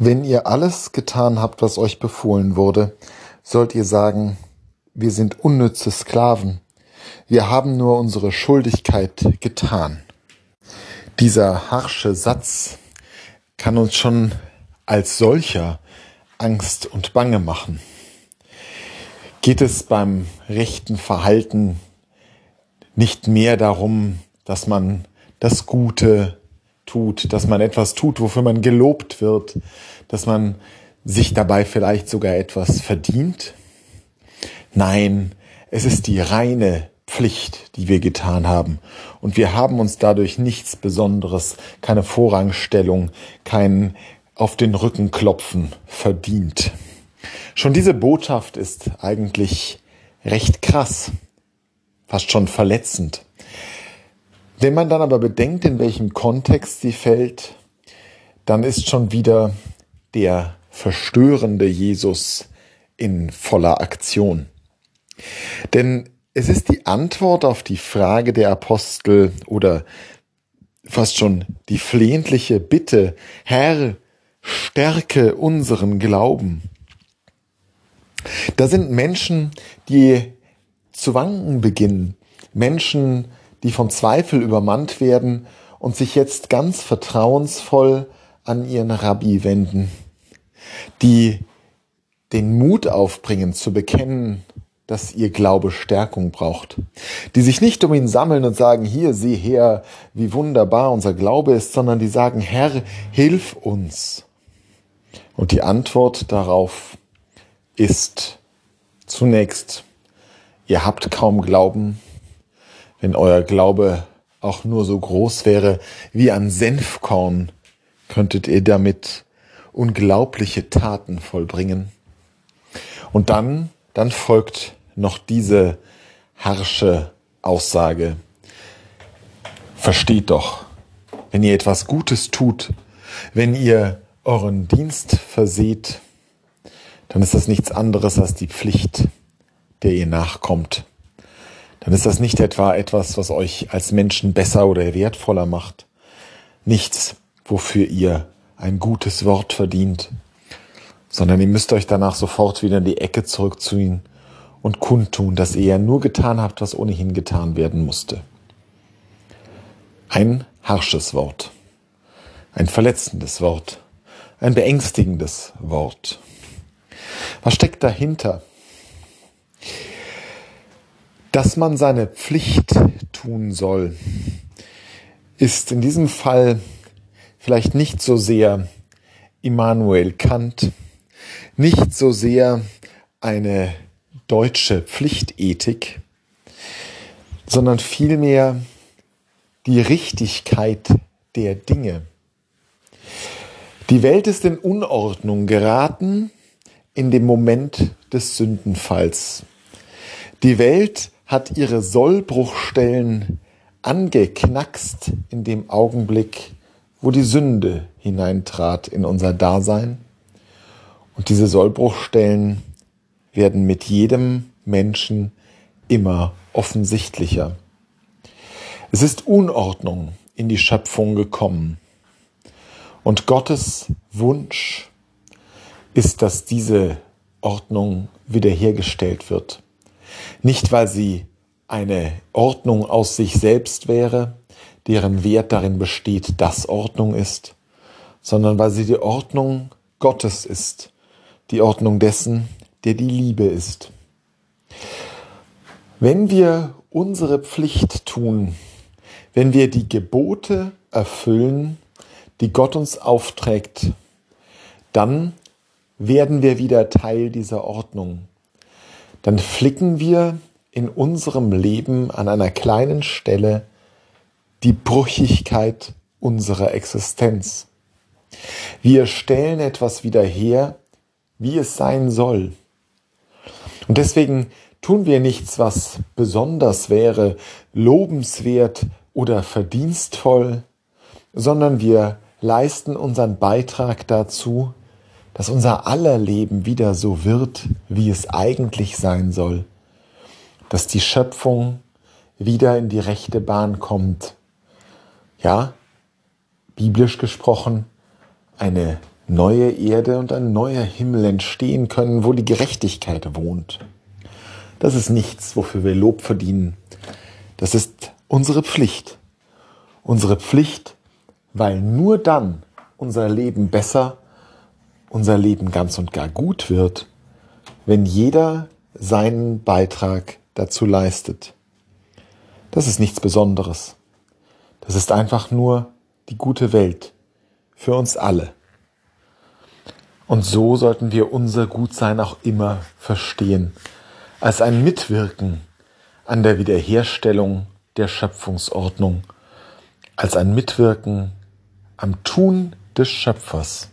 Wenn ihr alles getan habt, was euch befohlen wurde, sollt ihr sagen, wir sind unnütze Sklaven. Wir haben nur unsere Schuldigkeit getan. Dieser harsche Satz kann uns schon als solcher Angst und Bange machen. Geht es beim rechten Verhalten nicht mehr darum, dass man das Gute tut, dass man etwas tut, wofür man gelobt wird, dass man sich dabei vielleicht sogar etwas verdient? Nein, es ist die reine Pflicht, die wir getan haben. Und wir haben uns dadurch nichts Besonderes, keine Vorrangstellung, kein auf den Rücken klopfen verdient. Schon diese Botschaft ist eigentlich recht krass, fast schon verletzend. Wenn man dann aber bedenkt, in welchem Kontext sie fällt, dann ist schon wieder der verstörende Jesus in voller Aktion. Denn es ist die Antwort auf die Frage der Apostel oder fast schon die flehentliche Bitte, Herr, stärke unseren Glauben. Da sind Menschen, die zu wanken beginnen, Menschen, die von Zweifel übermannt werden und sich jetzt ganz vertrauensvoll an ihren Rabbi wenden, die den Mut aufbringen zu bekennen, dass ihr Glaube Stärkung braucht, die sich nicht um ihn sammeln und sagen, hier, sieh her, wie wunderbar unser Glaube ist, sondern die sagen, Herr, hilf uns. Und die Antwort darauf ist zunächst, ihr habt kaum Glauben, wenn euer Glaube auch nur so groß wäre wie ein Senfkorn, könntet ihr damit unglaubliche Taten vollbringen. Und dann, dann folgt noch diese harsche Aussage. Versteht doch, wenn ihr etwas Gutes tut, wenn ihr euren Dienst verseht, dann ist das nichts anderes als die Pflicht, der ihr nachkommt dann ist das nicht etwa etwas, was euch als Menschen besser oder wertvoller macht. Nichts, wofür ihr ein gutes Wort verdient, sondern ihr müsst euch danach sofort wieder in die Ecke zurückziehen und kundtun, dass ihr ja nur getan habt, was ohnehin getan werden musste. Ein harsches Wort, ein verletzendes Wort, ein beängstigendes Wort. Was steckt dahinter? Dass man seine Pflicht tun soll, ist in diesem Fall vielleicht nicht so sehr Immanuel Kant, nicht so sehr eine deutsche Pflichtethik, sondern vielmehr die Richtigkeit der Dinge. Die Welt ist in Unordnung geraten in dem Moment des Sündenfalls. Die Welt hat ihre Sollbruchstellen angeknackst in dem Augenblick, wo die Sünde hineintrat in unser Dasein. Und diese Sollbruchstellen werden mit jedem Menschen immer offensichtlicher. Es ist Unordnung in die Schöpfung gekommen. Und Gottes Wunsch ist, dass diese Ordnung wiederhergestellt wird. Nicht, weil sie eine Ordnung aus sich selbst wäre, deren Wert darin besteht, dass Ordnung ist, sondern weil sie die Ordnung Gottes ist, die Ordnung dessen, der die Liebe ist. Wenn wir unsere Pflicht tun, wenn wir die Gebote erfüllen, die Gott uns aufträgt, dann werden wir wieder Teil dieser Ordnung dann flicken wir in unserem Leben an einer kleinen Stelle die Brüchigkeit unserer Existenz. Wir stellen etwas wieder her, wie es sein soll. Und deswegen tun wir nichts, was besonders wäre, lobenswert oder verdienstvoll, sondern wir leisten unseren Beitrag dazu, dass unser aller Leben wieder so wird, wie es eigentlich sein soll, dass die Schöpfung wieder in die rechte Bahn kommt. Ja, biblisch gesprochen, eine neue Erde und ein neuer Himmel entstehen können, wo die Gerechtigkeit wohnt. Das ist nichts, wofür wir Lob verdienen. Das ist unsere Pflicht. Unsere Pflicht, weil nur dann unser Leben besser, unser Leben ganz und gar gut wird, wenn jeder seinen Beitrag dazu leistet. Das ist nichts Besonderes. Das ist einfach nur die gute Welt für uns alle. Und so sollten wir unser Gutsein auch immer verstehen, als ein Mitwirken an der Wiederherstellung der Schöpfungsordnung, als ein Mitwirken am Tun des Schöpfers.